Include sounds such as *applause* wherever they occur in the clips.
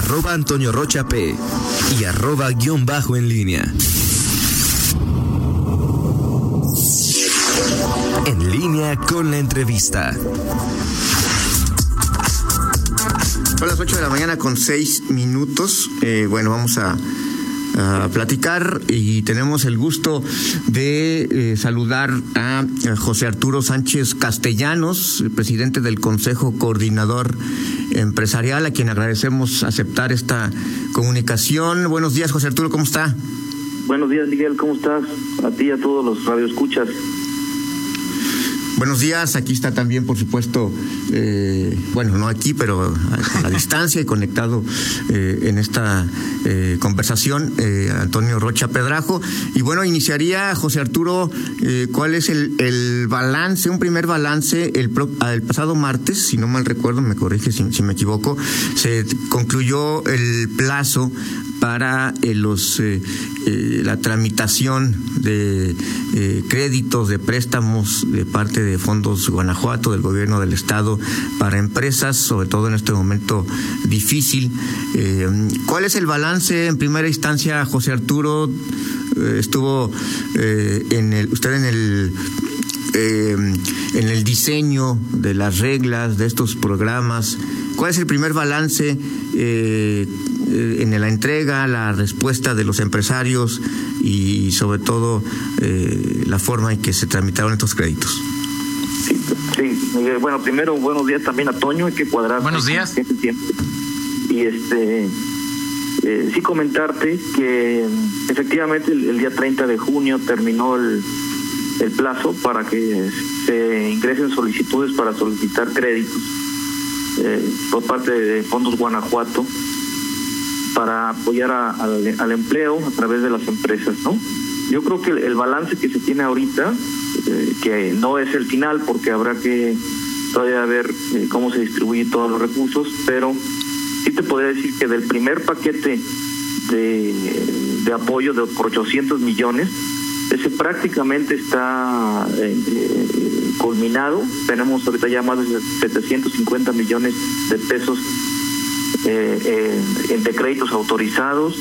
arroba Antonio Rocha P y arroba guion bajo en línea. En línea con la entrevista. Son las 8 de la mañana con 6 minutos. Eh, bueno, vamos a, platicar y tenemos el gusto de eh, saludar a José Arturo Sánchez Castellanos, presidente del Consejo Coordinador Empresarial, a quien agradecemos aceptar esta comunicación. Buenos días, José Arturo, ¿cómo está? Buenos días, Miguel, ¿cómo estás? A ti y a todos los radioescuchas. Buenos días, aquí está también, por supuesto, eh, bueno, no aquí, pero a, la *laughs* distancia y conectado eh, en esta eh, conversación, Antonio Rocha Pedrajo. Y bueno, iniciaría, José Arturo, ¿cuál es el, el, balance, un primer balance? El, el, pasado martes, si no mal recuerdo, me corrige si, si me equivoco, se concluyó el plazo para los la tramitación de créditos, de préstamos de parte de fondos Guanajuato, del gobierno del estado, para empresas, sobre todo en este momento difícil. Eh, ¿Cuál es el balance en primera instancia, José Arturo? Eh, estuvo eh, en el, usted en el en el diseño de las reglas de estos programas. ¿Cuál es el primer balance en la entrega, la respuesta de los empresarios y sobre todo la forma en que se tramitaron estos créditos? Sí. bueno, primero buenos días también a Toño, hay que cuadrar. Buenos días. Este tiempo. Y este, eh, sí comentarte que efectivamente el, el, día 30 de junio terminó el, el plazo para que se ingresen solicitudes para solicitar créditos eh, por parte de Fondos Guanajuato para apoyar a, a, al empleo a través de las empresas, ¿no? Yo creo que el, balance que se tiene ahorita, eh, que no es el final porque habrá que todavía ver eh, cómo se distribuyen todos los recursos, pero sí te podría decir que del primer paquete de, de apoyo de por 800 millones, ese prácticamente está eh, eh, culminado. Tenemos ahorita ya más de 750 millones de pesos eh, en, de créditos autorizados,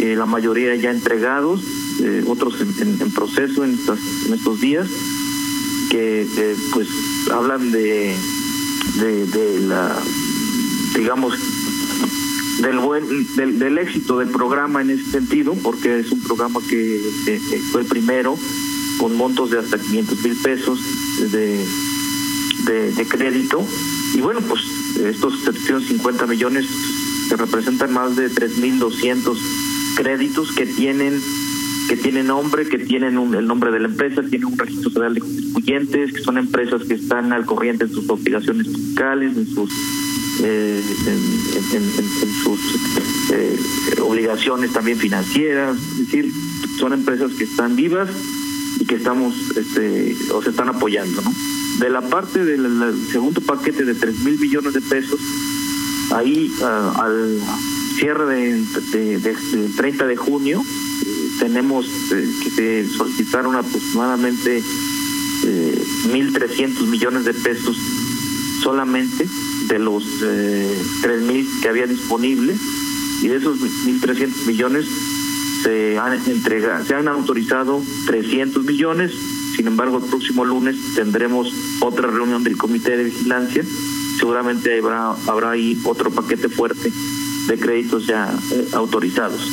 la mayoría ya entregados, otros en, en, proceso en, estas, en estos días, que pues hablan de, de, la, digamos, del buen del, del, éxito del programa en ese sentido porque es un programa que eh, fue el primero con montos de hasta 500 mil pesos de, de, de, crédito. Y bueno pues estos 750 millones que representan más de 3.200 créditos que tienen que tienen nombre, que tienen un, el nombre de la empresa, tienen un registro federal de contribuyentes, que son empresas que están al corriente en sus obligaciones fiscales, en sus eh, en, sus eh, obligaciones también financieras, es decir, son empresas que están vivas y que estamos, este, o se están apoyando, ¿no? De la parte del segundo paquete de 3 mil billones de pesos, ahí uh, al cierre de, de, de, de 30 de junio, eh, tenemos que se solicitaron aproximadamente 1.300 millones de pesos solamente de los eh, 3.000 que había disponible y de esos 1.300 millones se han entregado, se han autorizado 300 millones. Sin embargo, el próximo lunes tendremos otra reunión del Comité de Vigilancia. Seguramente habrá, habrá ahí otro paquete fuerte de créditos ya eh, autorizados.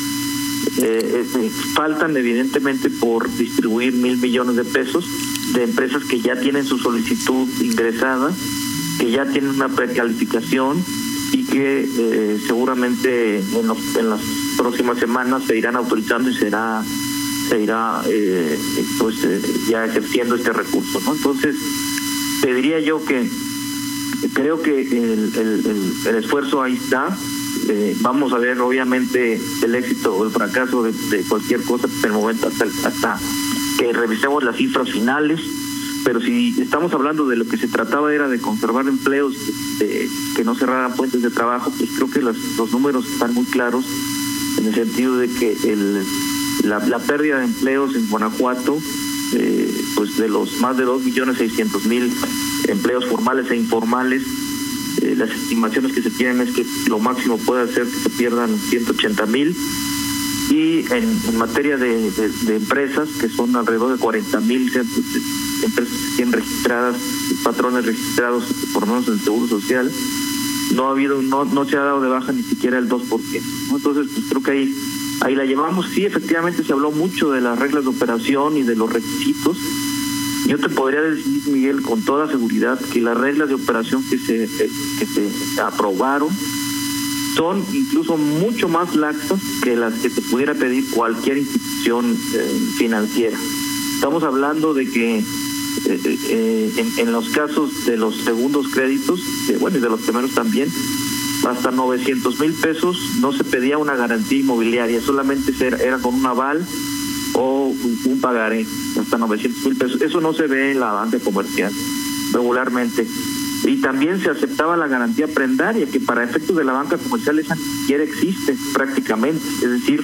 Eh, eh, faltan evidentemente por distribuir mil millones de pesos de empresas que ya tienen su solicitud ingresada que ya tienen una precalificación y que eh, seguramente en, las próximas semanas se irán autorizando y será se irá eh, pues eh, ya ejerciendo este recurso no entonces te diría yo que creo que el, el, el esfuerzo ahí está eh, vamos a ver obviamente el éxito o el fracaso de, cualquier cosa hasta el momento hasta, hasta que revisemos las cifras finales. Pero si estamos hablando de lo que se trataba era de conservar empleos, que no cerraran puentes de trabajo, pues creo que los, números están muy claros en el sentido de que la, la pérdida de empleos en Guanajuato, eh, pues de los más de dos millones seiscientos mil empleos formales e informales, eh, las estimaciones que se tienen es que lo máximo puede ser que se pierdan 180 mil y en, materia de, empresas, que son alrededor de 40 mil empresas que tienen registradas, patrones registrados por lo menos en el Seguro Social, no ha habido, no, no se ha dado de baja ni siquiera el 2%. Entonces, pues creo que ahí, ahí la llevamos. Sí, efectivamente se habló mucho de las reglas de operación y de los requisitos. Yo te podría decir, Miguel, con toda seguridad, que las reglas de operación que se, que se aprobaron son incluso mucho más laxas que las que te pudiera pedir cualquier institución eh, financiera. Estamos hablando de que eh, eh, en, los casos de los segundos créditos, bueno, y de los primeros también, hasta 900 mil pesos no se pedía una garantía inmobiliaria, solamente era con un aval o un pagaré, hasta 900 mil pesos. Eso no se ve en la banca comercial regularmente y también se aceptaba la garantía prendaria, que para efectos de la banca comercial esa ni siquiera existe prácticamente. Es decir,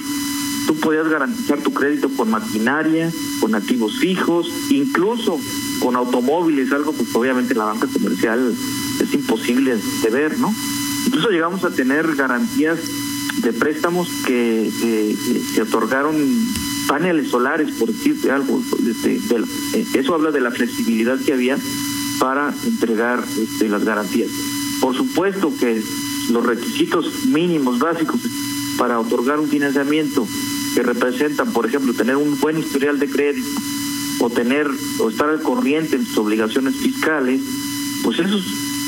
tú podías garantizar tu crédito con maquinaria, con activos fijos, incluso con automóviles, algo que obviamente la banca comercial es imposible de ver, ¿no? Incluso llegamos a tener garantías de préstamos que, se otorgaron paneles solares, por decirte algo. Este, eh, eso habla de la flexibilidad que había para entregar este, las garantías. Por supuesto que los requisitos mínimos básicos para otorgar un financiamiento que representan, por ejemplo, tener un buen historial de crédito o tener o estar al corriente en sus obligaciones fiscales, pues esos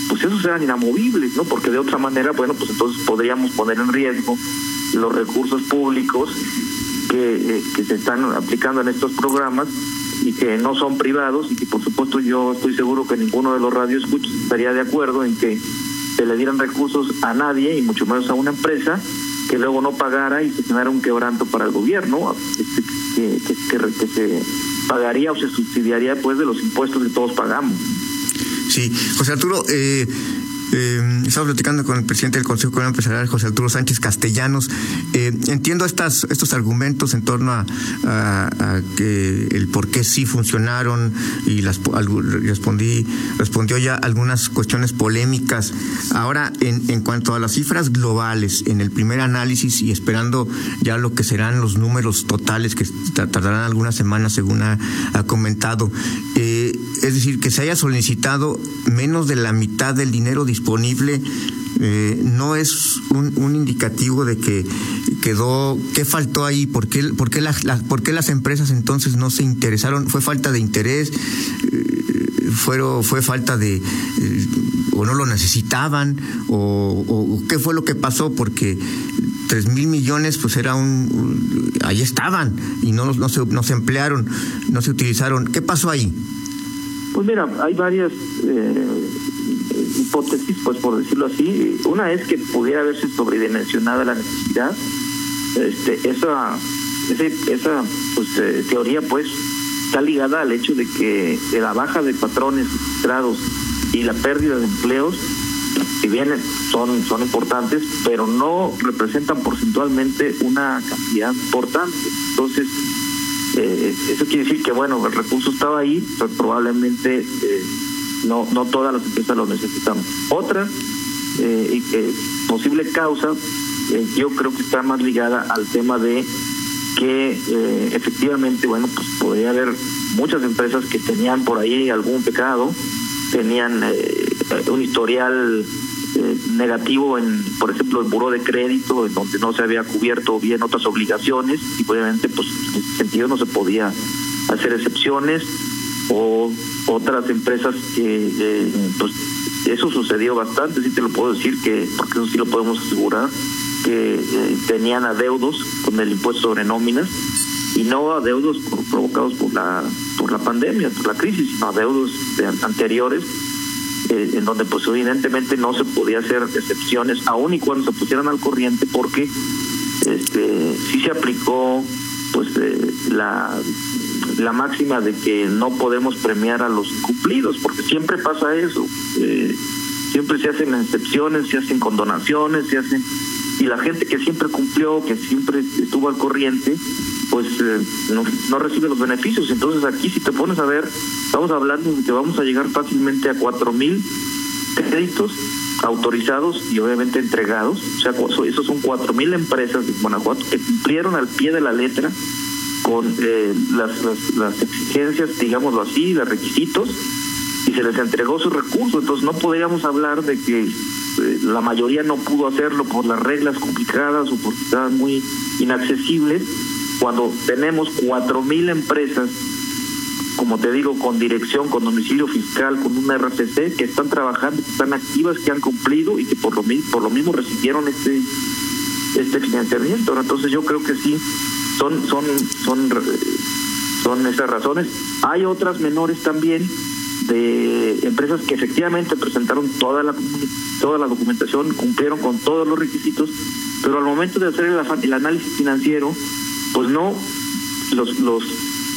pues esos eran inamovibles, ¿no? Porque de otra manera, bueno, pues entonces podríamos poner en riesgo los recursos públicos que, eh, que se están aplicando en estos programas y que no son privados y que por supuesto yo estoy seguro que ninguno de los radioescuchos estaría de acuerdo en que se le dieran recursos a nadie y mucho menos a una empresa que luego no pagara y se generara un quebranto para el gobierno que, se pagaría o se subsidiaría pues de los impuestos que todos pagamos. Sí, José Arturo, eh, eh, estamos platicando con el presidente del Consejo Económico Empresarial, José Arturo Sánchez Castellanos. Eh, entiendo estas, estos argumentos en torno a, que el por qué sí funcionaron y las respondí respondió ya algunas cuestiones polémicas. Ahora, en, en cuanto a las cifras globales, en el primer análisis y esperando ya lo que serán los números totales que tardarán algunas semanas, según ha, comentado, eh, es decir, que se haya solicitado menos de la mitad del dinero disponible eh, no es un, indicativo de que quedó, ¿qué faltó ahí? ¿Por qué, las, ¿Por qué las empresas entonces no se interesaron? ¿Fue falta de interés? Eh, ¿Fue falta de, eh, o no lo necesitaban? O, qué fue lo que pasó? Porque tres mil millones pues era un, ahí estaban y no, no, se, no se emplearon, no se utilizaron. ¿Qué pasó ahí? Pues mira, hay varias hipótesis, pues por decirlo así. Una es que pudiera haberse sobredimensionada la necesidad. Este, esa, esa, pues, eh, teoría pues está ligada al hecho de que de la baja de patrones registrados y la pérdida de empleos, si bien son, son importantes, pero no representan porcentualmente una cantidad importante. Entonces, eh, eso quiere decir que, bueno, el recurso estaba ahí, pero probablemente eh, no, no todas las empresas lo necesitan. Otra eh, posible causa, yo creo que está más ligada al tema de que efectivamente, bueno, pues podría haber muchas empresas que tenían por ahí algún pecado, tenían un historial negativo en, por ejemplo, el buro de crédito, en donde no se había cubierto bien otras obligaciones y obviamente, pues en ese sentido no se podía hacer excepciones o otras empresas que eh, pues eso sucedió bastante, sí te lo puedo decir que, porque eso sí lo podemos asegurar, que eh, tenían adeudos con el impuesto sobre nóminas y no adeudos provocados por la por la pandemia, por la crisis, sino adeudos anteriores eh, en donde pues evidentemente no se podía hacer excepciones aun y cuando se pusieran al corriente porque este sí se aplicó pues la la máxima de que no podemos premiar a los incumplidos, porque siempre pasa eso. Eh, siempre se hacen excepciones, se hacen condonaciones, se hacen. Y la gente que siempre cumplió, que siempre estuvo al corriente, pues eh, no, no, recibe los beneficios. Entonces aquí si te pones a ver, estamos hablando de que vamos a llegar fácilmente a cuatro mil créditos autorizados y obviamente entregados. O sea, esos son cuatro mil empresas de Guanajuato que cumplieron al pie de la letra con eh, las, las, las, exigencias, digámoslo así, los requisitos, y se les entregó su recurso. Entonces no podríamos hablar de que eh, la mayoría no pudo hacerlo por las reglas complicadas o porque estaban muy inaccesibles, cuando tenemos cuatro mil empresas como te digo, con dirección, con domicilio fiscal, con una RFC, que están trabajando, que están activas, que han cumplido y que por lo, por lo mismo recibieron este este financiamiento. Entonces yo creo que sí, son, son, son, son esas razones. Hay otras menores también de empresas que efectivamente presentaron toda la toda la documentación, cumplieron con todos los requisitos, pero al momento de hacer el, el análisis financiero, pues no los los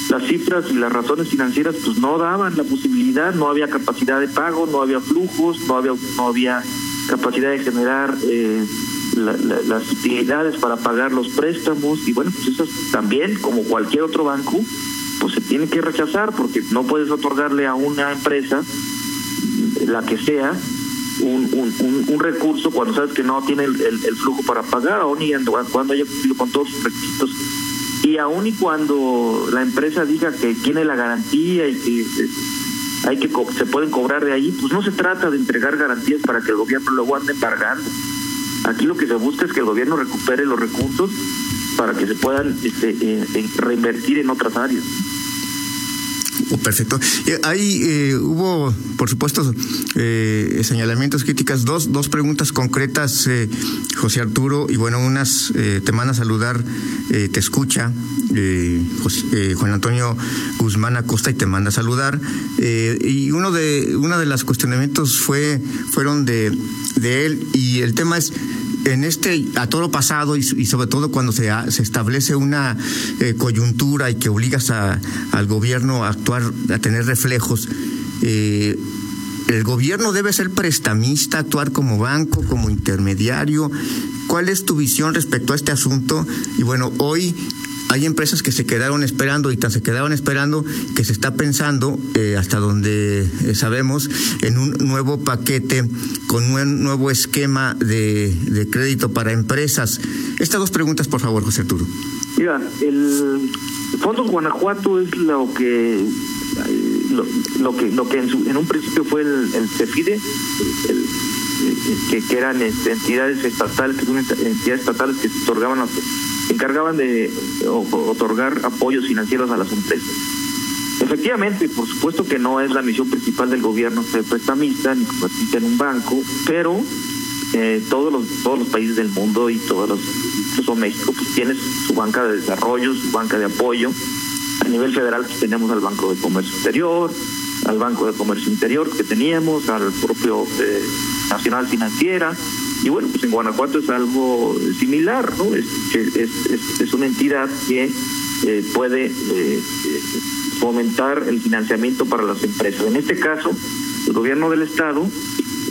las cifras y las razones financieras pues no daban la posibilidad, no había capacidad de pago, no había flujos, no había no había capacidad de generar eh, las utilidades para pagar los préstamos. Y bueno, pues eso también como cualquier otro banco pues se tiene que rechazar porque no puedes otorgarle a una empresa la que sea un, un, un, recurso cuando sabes que no tiene el, el, flujo para pagar aún y cuando haya cumplido con todos sus requisitos y aún y cuando la empresa diga que tiene la garantía y que eh, hay que se pueden cobrar de ahí, pues no se trata de entregar garantías para que el gobierno luego ande embargando. Aquí lo que se busca es que el gobierno recupere los recursos para que se puedan este, eh, eh, reinvertir en otras áreas. Perfecto. Eh, ahí eh, hubo, por supuesto, eh, señalamientos, críticas, dos, dos preguntas concretas, José Arturo, y bueno, unas te manda saludar, te escucha, Juan Antonio Guzmán Acosta y te manda a saludar. y uno de, una de los cuestionamientos fue, fueron de, de él, y el tema es en este a todo lo pasado y, sobre todo cuando se, establece una eh, coyuntura y que obligas a, al gobierno a actuar, a tener reflejos, eh, el gobierno debe ser prestamista, actuar como banco, como intermediario. ¿Cuál es tu visión respecto a este asunto? Y bueno, hoy hay empresas que se quedaron esperando y se quedaron esperando que se está pensando, eh, hasta donde eh, sabemos, en un nuevo paquete con un nuevo esquema de, crédito para empresas. Estas dos preguntas, por favor, José Arturo. Mira, el Fondos Guanajuato es lo que lo, que lo que en, un principio fue el, el CEFIDE, que, que, eran este, entidades estatales, entidades estatales que se otorgaban encargaban de otorgar apoyos financieros a las empresas. Efectivamente, por supuesto que no es la misión principal del gobierno ser prestamista ni convertirse en un banco, pero eh, todos los todos los países del mundo y todos los incluso México pues tiene su banca de desarrollo, su banca de apoyo. A nivel federal pues, tenemos al Banco de Comercio Exterior, al Banco de Comercio Interior que teníamos, al propio eh, Nacional Financiera, y bueno, pues en Guanajuato es algo similar, ¿no? Es, es, es, una entidad que eh, puede eh, fomentar el financiamiento para las empresas. En este caso, el gobierno del Estado,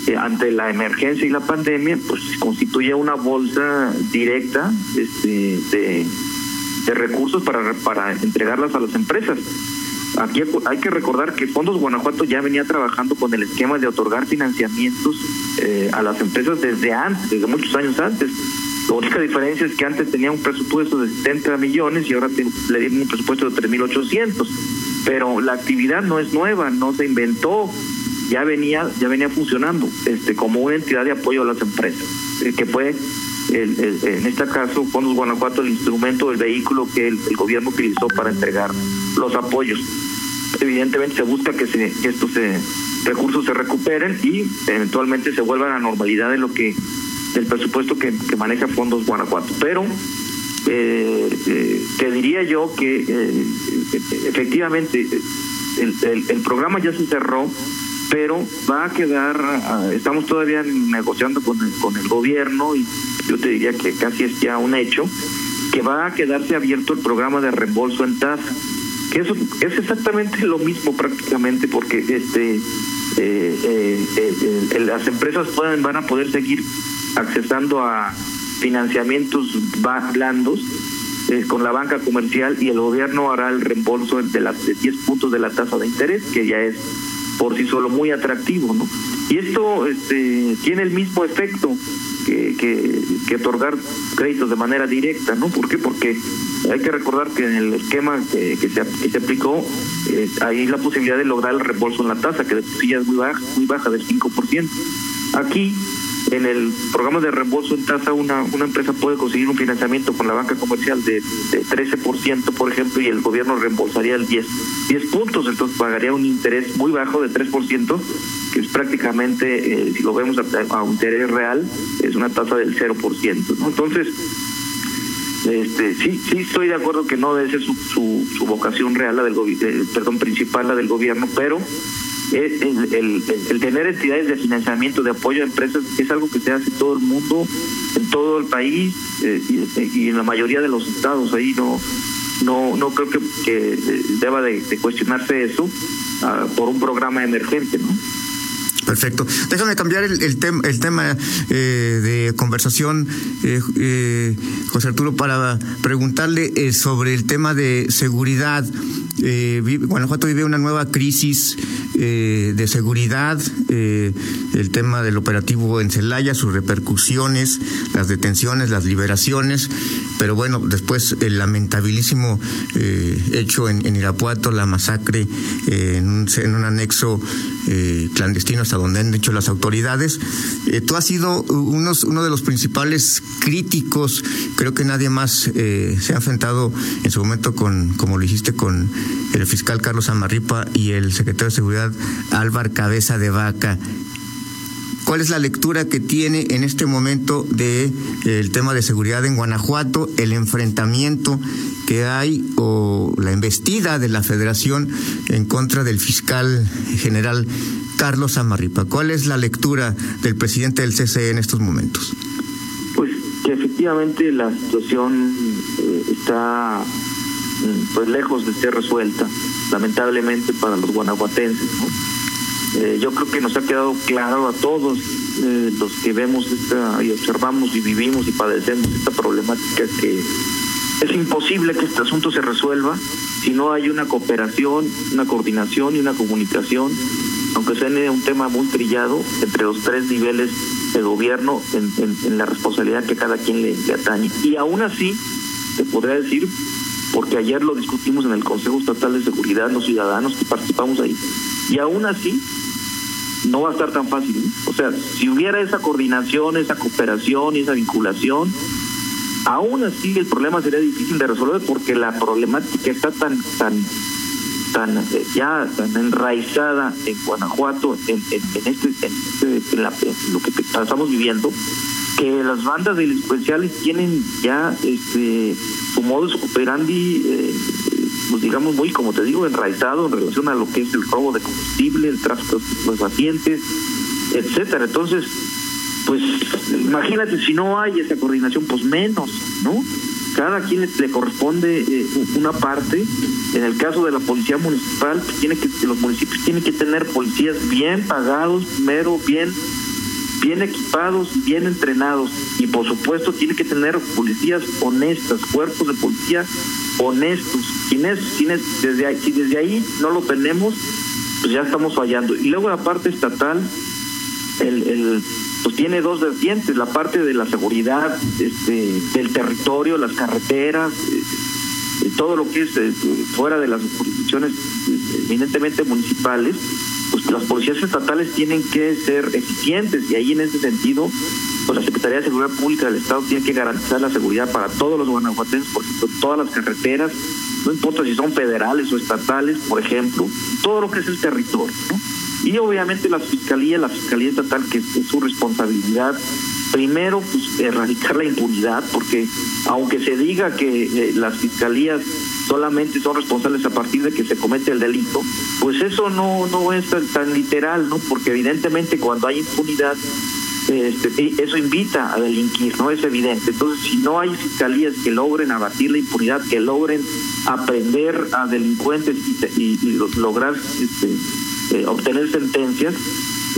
eh, ante la emergencia y la pandemia, pues constituye una bolsa directa este, de, de recursos para, para entregarlas a las empresas. Aquí hay que recordar que Fondos Guanajuato ya venía trabajando con el esquema de otorgar financiamientos eh, a las empresas desde antes, desde muchos años antes. La única diferencia es que antes tenía un presupuesto de 70 millones y ahora le dieron un presupuesto de 3.800. Pero la actividad no es nueva, no se inventó, ya venía ya venía funcionando este como una entidad de apoyo a las empresas, eh, que fue el, en este caso Fondos Guanajuato el instrumento, el vehículo que el gobierno utilizó para entregar los apoyos evidentemente se busca que, se, que estos eh, recursos se recuperen y eventualmente se vuelvan a la normalidad de lo que del presupuesto que, maneja Fondos Guanajuato. Pero eh, eh, te diría yo que efectivamente el, programa ya se cerró, pero va a quedar, ah, estamos todavía negociando con el gobierno y yo te diría que casi es ya un hecho, que va a quedarse abierto el programa de reembolso en tasa que eso es exactamente lo mismo prácticamente porque este eh, eh, eh, las empresas pueden van a poder seguir accesando a financiamientos blandos con la banca comercial y el gobierno hará el reembolso de las de 10 puntos de la tasa de interés que ya es por sí solo muy atractivo no Y esto este, tiene el mismo efecto que, que, otorgar créditos de manera directa, ¿no? ¿Por qué? Porque hay que recordar que en el esquema que, que, se, que se, aplicó eh, hay la posibilidad de lograr el reembolso en la tasa, que de por sí es muy baja, muy baja del 5%. Aquí en el programa de reembolso en tasa una, una empresa puede conseguir un financiamiento con la banca comercial de, de 13%, por ejemplo, y el gobierno reembolsaría el 10, 10 puntos, entonces pagaría un interés muy bajo de 3%, que es prácticamente, eh, si lo vemos a, un interés real, es una tasa del 0%. ¿no? Entonces, este, sí, sí estoy de acuerdo que no debe ser su, su, su vocación real, la del eh, perdón, principal, la del gobierno, pero el, el, tener entidades de financiamiento, de apoyo a empresas, es algo que se hace todo el mundo, en todo el país eh, y, en la mayoría de los estados. Ahí no no no creo que, que deba de, cuestionarse eso ah, por un programa emergente, ¿no? Perfecto. Déjame cambiar el, el, el tema eh, de conversación, eh, eh, José Arturo, para preguntarle eh, sobre el tema de seguridad. Eh, Guanajuato vive una nueva crisis eh, de seguridad, eh, el tema del operativo en Celaya, sus repercusiones, las detenciones, las liberaciones, pero bueno, después el lamentabilísimo eh, hecho en, en, Irapuato, la masacre eh, en un, en, un, anexo eh, clandestino donde han hecho las autoridades. tú has sido unos, uno de los principales críticos, creo que nadie más se ha enfrentado en su momento con, como lo hiciste con el fiscal Carlos Amarripa y el secretario de Seguridad Álvar Cabeza de Vaca. ¿Cuál es la lectura que tiene en este momento de eh, tema de seguridad en Guanajuato, el enfrentamiento que hay o la embestida de la Federación en contra del fiscal general Carlos Amarripa? ¿Cuál es la lectura del presidente del CCE en estos momentos? Pues que efectivamente la situación eh, está pues lejos de ser resuelta, lamentablemente para los guanajuatenses. Eh, yo creo que nos ha quedado claro a todos eh, los que vemos esta y observamos y vivimos y padecemos esta problemática que es imposible que este asunto se resuelva si no hay una cooperación, una coordinación y una comunicación, aunque sea un tema muy trillado entre los tres niveles de gobierno en, la responsabilidad que cada quien le, le atañe. Y aún así, te podría decir, porque ayer lo discutimos en el Consejo Estatal de Seguridad, los ciudadanos que participamos ahí, y aún así no va a estar tan fácil. O sea, si hubiera esa coordinación, esa cooperación y esa vinculación, aún así el problema sería difícil de resolver porque la problemática está tan tan tan eh, ya tan enraizada en Guanajuato en, en, en este, en, este en, lo que estamos viviendo que las bandas delincuenciales tienen ya este su modus operandi eh, digamos muy como te digo enraizado en relación a lo que es el robo de combustible el tráfico de pacientes etcétera. Entonces pues imagínate si no hay esa coordinación pues menos no cada quien le, corresponde eh, una parte. En el caso de la policía municipal pues tiene que los municipios tienen que tener policías bien pagados primero bien bien equipados, bien entrenados y por supuesto tiene que tener policías honestas, cuerpos de policía honestos. Sin es, sin es, desde ahí, si desde ahí no lo tenemos, pues ya estamos fallando. Y luego la parte estatal, el, el pues tiene dos vertientes, la parte de la seguridad este, del territorio, las carreteras, todo lo que es eh, fuera de las jurisdicciones eh, eminentemente municipales, pues las policías estatales tienen que ser eficientes y ahí en ese sentido pues la Secretaría de Seguridad Pública del Estado tiene que garantizar la seguridad para todos los guanajuatenses, por ejemplo, todas las carreteras, no importa si son federales o estatales, por ejemplo, todo lo que es el territorio. Y obviamente la Fiscalía, la Fiscalía Estatal, que es su responsabilidad, primero, pues erradicar la impunidad, porque aunque se diga que eh, las fiscalías solamente son responsables a partir de que se comete el delito, pues eso no, no es tan, literal, ¿no? Porque evidentemente cuando hay impunidad, este, eso invita a delinquir, ¿no? Es evidente. Entonces, si no hay fiscalías que logren abatir la impunidad, que logren aprender a delincuentes y lograr este, eh, obtener sentencias,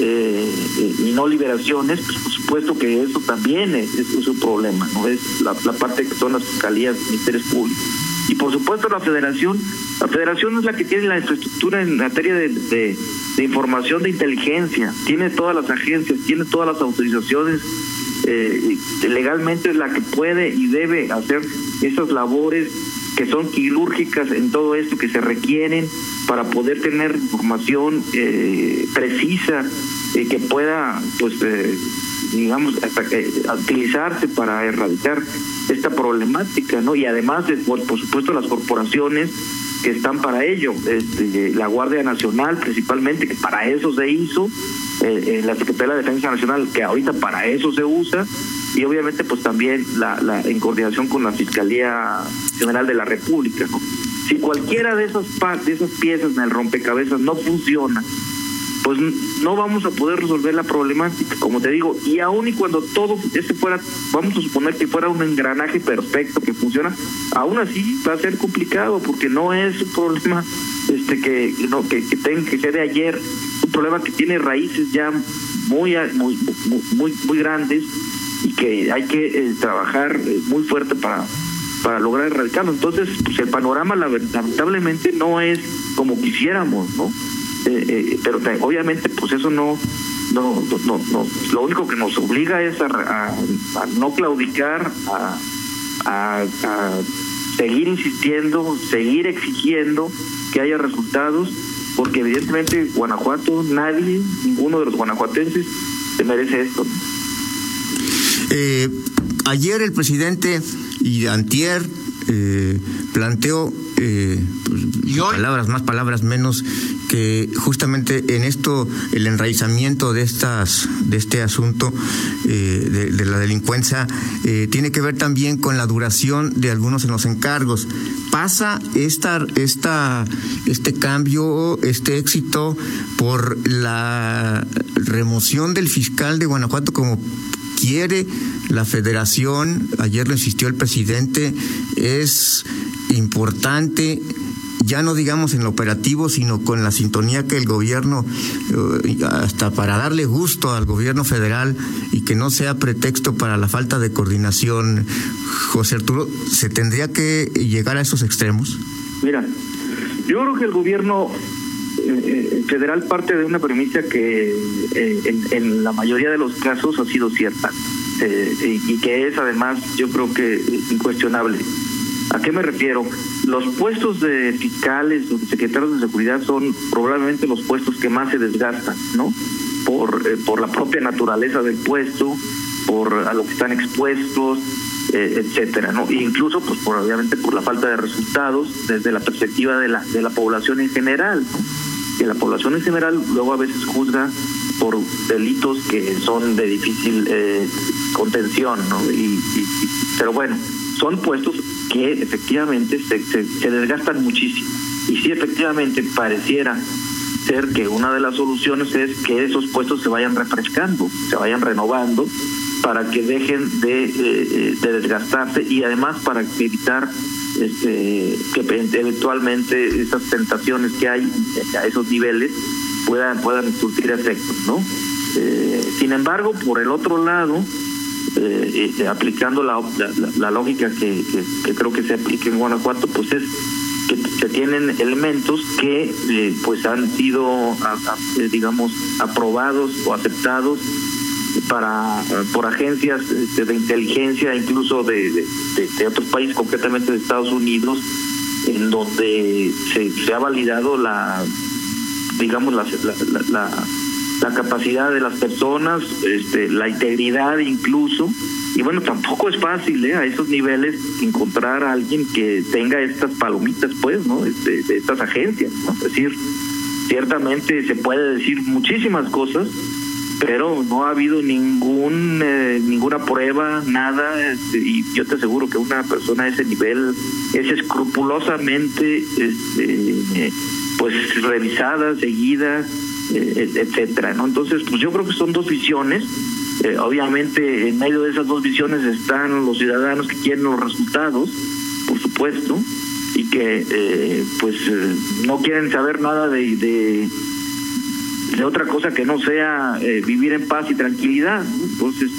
eh, y no liberaciones, pues por supuesto que eso también es, es, un problema, ¿no? Es la, la parte que son las fiscalías, ministerios públicos. Y por supuesto la federación La federación es la que tiene la infraestructura en materia de, de, información de inteligencia, tiene todas las agencias, tiene todas las autorizaciones, eh, legalmente es la que puede y debe hacer esas labores que son quirúrgicas en todo esto que se requieren para poder tener información eh, precisa eh, que pueda pues eh, digamos hasta utilizarse para erradicar esta problemática no y además de, por, supuesto las corporaciones que están para ello este, la Guardia Nacional principalmente que para eso se hizo la Secretaría de Defensa Nacional que ahorita para eso se usa y obviamente pues también la, la en coordinación con la Fiscalía General de la República. Si cualquiera de esas, de esas piezas en el rompecabezas no funciona, pues no vamos a poder resolver la problemática, como te digo, y aún y cuando todo ese fuera, vamos a suponer que fuera un engranaje perfecto que funciona, aún así va a ser complicado porque no es un problema este que no que, que tenga que ser de ayer, un problema que tiene raíces ya muy muy muy muy grandes y que hay que eh, trabajar eh, muy fuerte para para lograr erradicarlo. Entonces, pues el panorama lamentablemente no es como quisiéramos, ¿no? Eh, pero obviamente, pues eso no, no, no, no, lo único que nos obliga es a, no claudicar, a, a, seguir insistiendo, seguir exigiendo que haya resultados, porque evidentemente Guanajuato, nadie, ninguno de los guanajuatenses se merece esto. Eh, ayer el presidente y antier eh, planteó eh, pues, palabras más, palabras menos, que justamente en esto el enraizamiento de estas, de este asunto de, de, la delincuencia tiene que ver también con la duración de algunos en los encargos. Pasa esta, esta, este cambio, este éxito por la remoción del fiscal de Guanajuato como quiere la federación, ayer lo insistió el presidente, es importante ya no digamos en lo operativo, sino con la sintonía que el gobierno, eh, hasta para darle gusto al gobierno federal y que no sea pretexto para la falta de coordinación. José Arturo, ¿se tendría que llegar a esos extremos? Mira, yo creo que el gobierno eh, federal parte de una premisa que eh, en, la mayoría de los casos ha sido cierta eh, y que es además yo creo que incuestionable. ¿A qué me refiero? Los puestos de fiscales o secretarios de seguridad son probablemente los puestos que más se desgastan, ¿no? Por, por la propia naturaleza del puesto, por a lo que están expuestos, etcétera, ¿no? E incluso, pues, por, obviamente, por la falta de resultados desde la perspectiva de la de la población en general, ¿no? Que la población en general luego a veces juzga por delitos que son de difícil eh, contención, ¿no? Y, pero bueno, son puestos que efectivamente se, se, desgastan muchísimo. Y sí, efectivamente, pareciera ser que una de las soluciones es que esos puestos se vayan refrescando, se vayan renovando para que dejen de, eh, eh, de desgastarse y además para evitar este, que eventualmente esas tentaciones que hay a esos niveles puedan puedan surtir efectos, ¿no? Eh, sin embargo, por el otro lado, eh, eh, aplicando la, la, lógica que, creo que se aplica en Guanajuato, pues es que se tienen elementos que pues han sido, digamos, aprobados o aceptados para por agencias este, de, inteligencia incluso de, de, otros países concretamente de Estados Unidos en donde se, ha validado la digamos la, la, la, capacidad de las personas este, la integridad incluso. Y bueno tampoco es fácil ¿eh? a esos niveles encontrar a alguien que tenga estas palomitas pues no este, de estas agencias es decir ciertamente se puede decir muchísimas cosas pero no ha habido ningún eh, ninguna prueba, nada, este, y yo te aseguro que una persona a ese nivel es escrupulosamente este, pues revisada, seguida, eh, etcétera, ¿no? Entonces, pues yo creo que son dos visiones. Eh, obviamente, en medio de esas dos visiones están los ciudadanos que quieren los resultados, por supuesto, y que pues no quieren saber nada de de otra cosa que no sea eh, vivir en paz y tranquilidad. Entonces,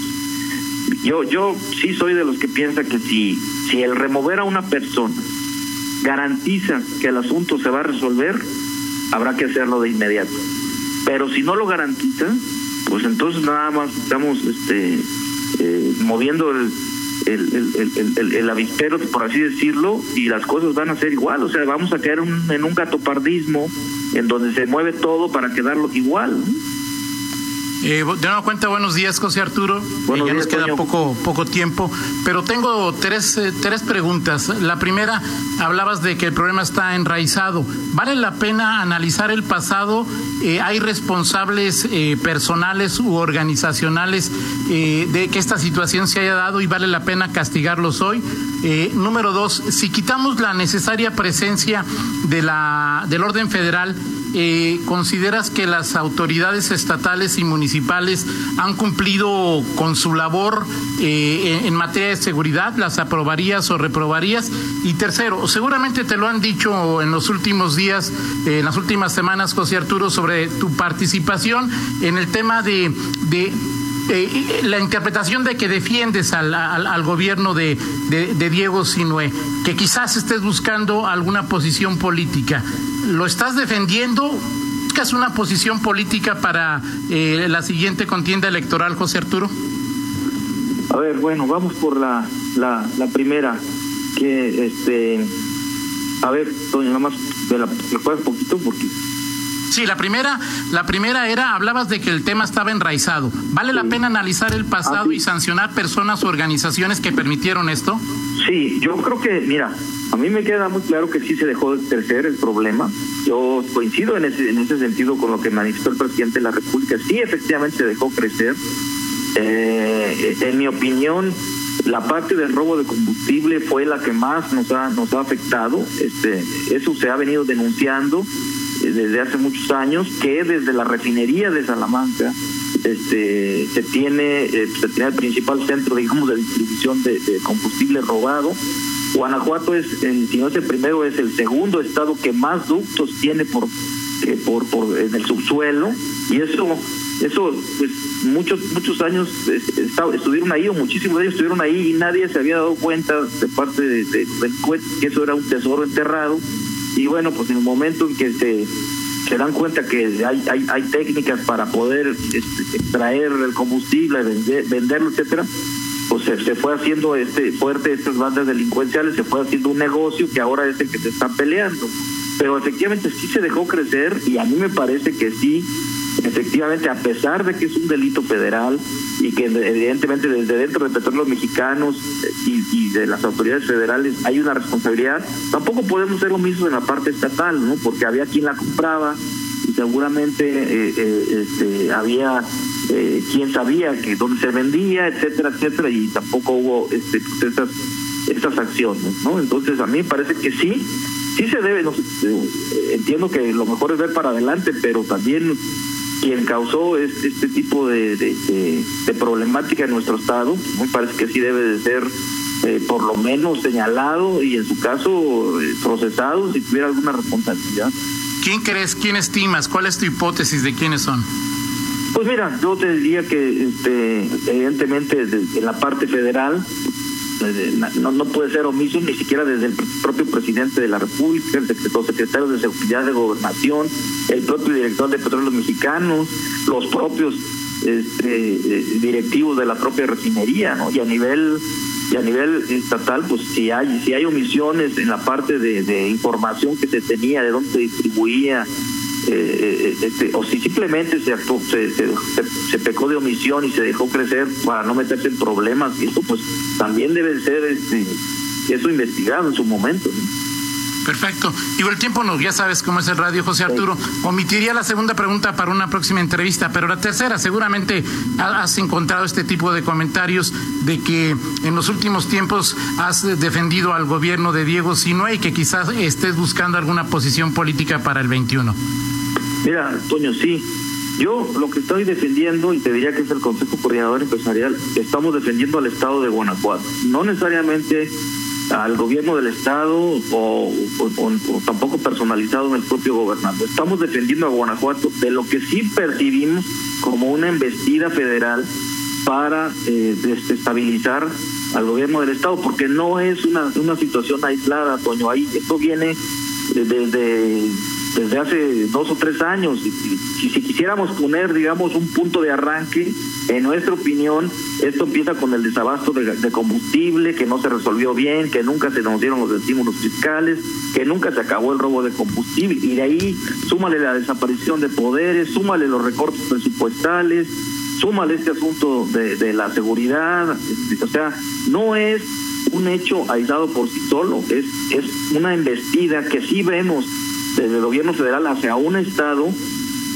yo, yo sí soy de los que piensa que si, si el remover a una persona garantiza que el asunto se va a resolver, habrá que hacerlo de inmediato. Pero si no lo garantiza, pues entonces nada más estamos este, eh, moviendo el, el, el, avispero, por así decirlo, y las cosas van a ser igual. O sea, vamos a caer en un gatopardismo en donde se mueve todo para quedarlo igual. Eh, de nuevo cuenta, buenos días, José Arturo. Eh, ya nos queda poco, poco tiempo, pero tengo tres, eh, tres preguntas. La primera, hablabas de que el problema está enraizado. ¿Vale la pena analizar el pasado? Eh, ¿Hay responsables personales u organizacionales de que esta situación se haya dado y vale la pena castigarlos hoy? número dos, si quitamos la necesaria presencia de la, del orden federal, eh, ¿consideras que las autoridades estatales y municipales han cumplido con su labor eh, en, materia de seguridad? ¿Las aprobarías o reprobarías? Y tercero, seguramente te lo han dicho en los últimos días, eh, en las últimas semanas, José Arturo, sobre tu participación en el tema de, de eh, la interpretación de que defiendes al, al, gobierno de, de, Diego Sinue, que quizás estés buscando alguna posición política, ¿lo estás defendiendo? ¿Buscas una posición política para eh, la siguiente contienda electoral, José Arturo? A ver, bueno, vamos por la, la, primera, que este, a ver, Toño, nada más me la, un poquito porque Sí, la primera, la primera era, hablabas de que el tema estaba enraizado. ¿Vale la pena analizar el pasado y sancionar personas o organizaciones que permitieron esto? Sí, yo creo que, mira, a mí me queda muy claro que sí se dejó de crecer el problema. Yo coincido en ese, en ese sentido con lo que manifestó el presidente de la República. Sí, efectivamente se dejó crecer. Eh, en mi opinión, la parte del robo de combustible fue la que más nos ha nos ha afectado. Este, eso se ha venido denunciando desde hace muchos años que desde la refinería de Salamanca este se tiene eh, se tiene el principal centro digamos de distribución de, combustible robado. Guanajuato es el, si no es el segundo estado que más ductos tiene por en el subsuelo. Y eso eso pues muchos muchos años estuvieron ahí o muchísimos de ellos estuvieron ahí y nadie se había dado cuenta de parte de, de, que eso era un tesoro enterrado y bueno, pues en el momento en que se, se dan cuenta que hay, hay, técnicas para poder este, extraer el combustible, venderlo, etcétera, pues se, fue haciendo este fuerte estas bandas delincuenciales, se fue haciendo un negocio que ahora es el que se está peleando. Pero efectivamente sí se dejó crecer y a mí me parece que sí efectivamente, a pesar de que es un delito federal y que evidentemente desde dentro de Petróleos Mexicanos eh, y, de las autoridades federales hay una responsabilidad, tampoco podemos hacer lo mismo en la parte estatal, ¿no? Porque había quien la compraba y seguramente eh, eh, este, había quien sabía que dónde se vendía, etcétera, etcétera, y tampoco hubo este, pues, estas acciones, ¿no? Entonces a mí me parece que sí, sí se debe, entiendo que lo mejor es ver para adelante, pero también quien causó este, tipo de, de, problemática en nuestro estado, me parece que sí debe de ser eh, por lo menos señalado y en su caso eh, procesado si tuviera alguna responsabilidad. ¿Quién crees, quién estimas? ¿Cuál es tu hipótesis de quiénes son? Pues mira, yo te diría que este, evidentemente en la parte federal no, no puede ser omiso ni siquiera desde el propio presidente de la República, el secretario de Seguridad de Gobernación, el propio director de Petróleos Mexicanos, los propios este, eh, directivos de la propia refinería, ¿no? Y a nivel y a nivel estatal, pues si hay si hay omisiones en la parte de, de información que se tenía, de dónde se distribuía, eh, eh, este, o si simplemente se, se, se, pecó de omisión y se dejó crecer para no meterse en problemas, y eso pues también debe ser este, eso investigado en su momento. Perfecto. Digo, el tiempo no, ya sabes cómo es el radio, José Arturo. Omitiría la segunda pregunta para una próxima entrevista, pero la tercera, seguramente has encontrado este tipo de comentarios de que en los últimos tiempos has defendido al gobierno de Diego Sinue y que quizás estés buscando alguna posición política para el 21. Mira, Toño, sí. Yo lo que estoy defendiendo, y te diría que es el Consejo Coordinador Empresarial, estamos defendiendo al Estado de Guanajuato. No necesariamente al gobierno del Estado o, tampoco personalizado en el propio gobernador. Estamos defendiendo a Guanajuato de lo que sí percibimos como una embestida federal para eh, desestabilizar al gobierno del estado, porque no es una, una situación aislada, Toño, ahí esto viene desde desde hace dos o tres años. Si, si quisiéramos poner, digamos, un punto de arranque, en nuestra opinión, esto empieza con el desabasto de, combustible, que no se resolvió bien, que nunca se nos dieron los estímulos fiscales, que nunca se acabó el robo de combustible, y de ahí súmale la desaparición de poderes, súmale los recortes presupuestales, súmale este asunto de, la seguridad, o sea, no es un hecho aislado por sí solo, es, es una embestida que sí vemos desde el gobierno federal hacia un Estado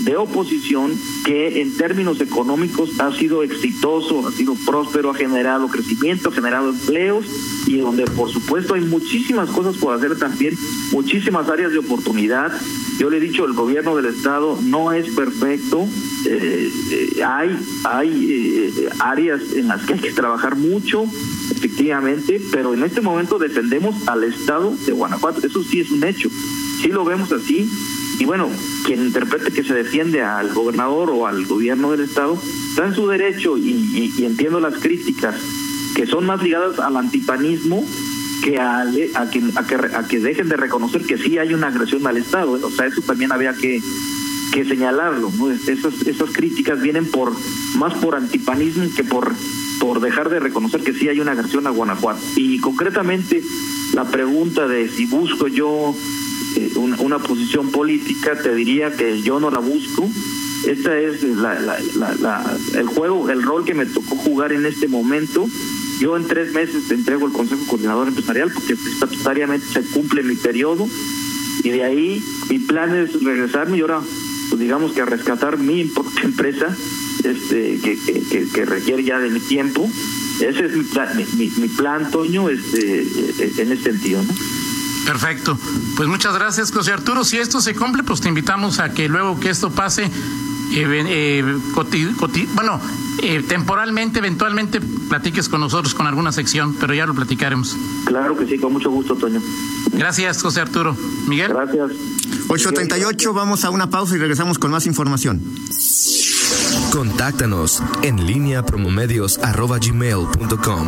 de oposición que en términos económicos ha sido exitoso, ha sido próspero, ha generado crecimiento, ha generado empleos y donde por supuesto hay muchísimas cosas por hacer también, muchísimas áreas de oportunidad. Yo le he dicho, el gobierno del Estado no es perfecto, eh, eh, hay, hay eh, áreas en las que hay que trabajar mucho, efectivamente, pero en este momento defendemos al Estado de Guanajuato, eso sí es un hecho sí lo vemos así. Y bueno, quien interprete que se defiende al gobernador o al gobierno del Estado, está en su derecho y, entiendo las críticas que son más ligadas al antipanismo que a, a, que, a, que, dejen de reconocer que sí hay una agresión al Estado. O sea, eso también había que, que señalarlo. ¿no? Esas, esas críticas vienen por más por antipanismo que por, por dejar de reconocer que sí hay una agresión a Guanajuato. Y concretamente la pregunta de si busco yo eh, una, posición política, te diría que yo no la busco. Esta es el juego, el rol que me tocó jugar en este momento. Yo en tres meses te entrego el Consejo Coordinador Empresarial porque estatutariamente se cumple mi periodo y de ahí mi plan es regresarme y ahora, pues digamos que a rescatar mi *laughs* empresa este, que, que, que, requiere ya de mi tiempo. Ese es mi plan, mi, plan Toño, este, en ese sentido. ¿no? Perfecto. Pues muchas gracias, José Arturo. Si esto se cumple, pues te invitamos a que luego que esto pase, eh, eh, bueno, eh, temporalmente, eventualmente, platiques con nosotros con alguna sección, pero ya lo platicaremos. Claro que sí, con mucho gusto, Toño. Gracias, José Arturo. Miguel. Gracias. 8.38, vamos a una pausa y regresamos con más información. Contáctanos en línea promomedios.com.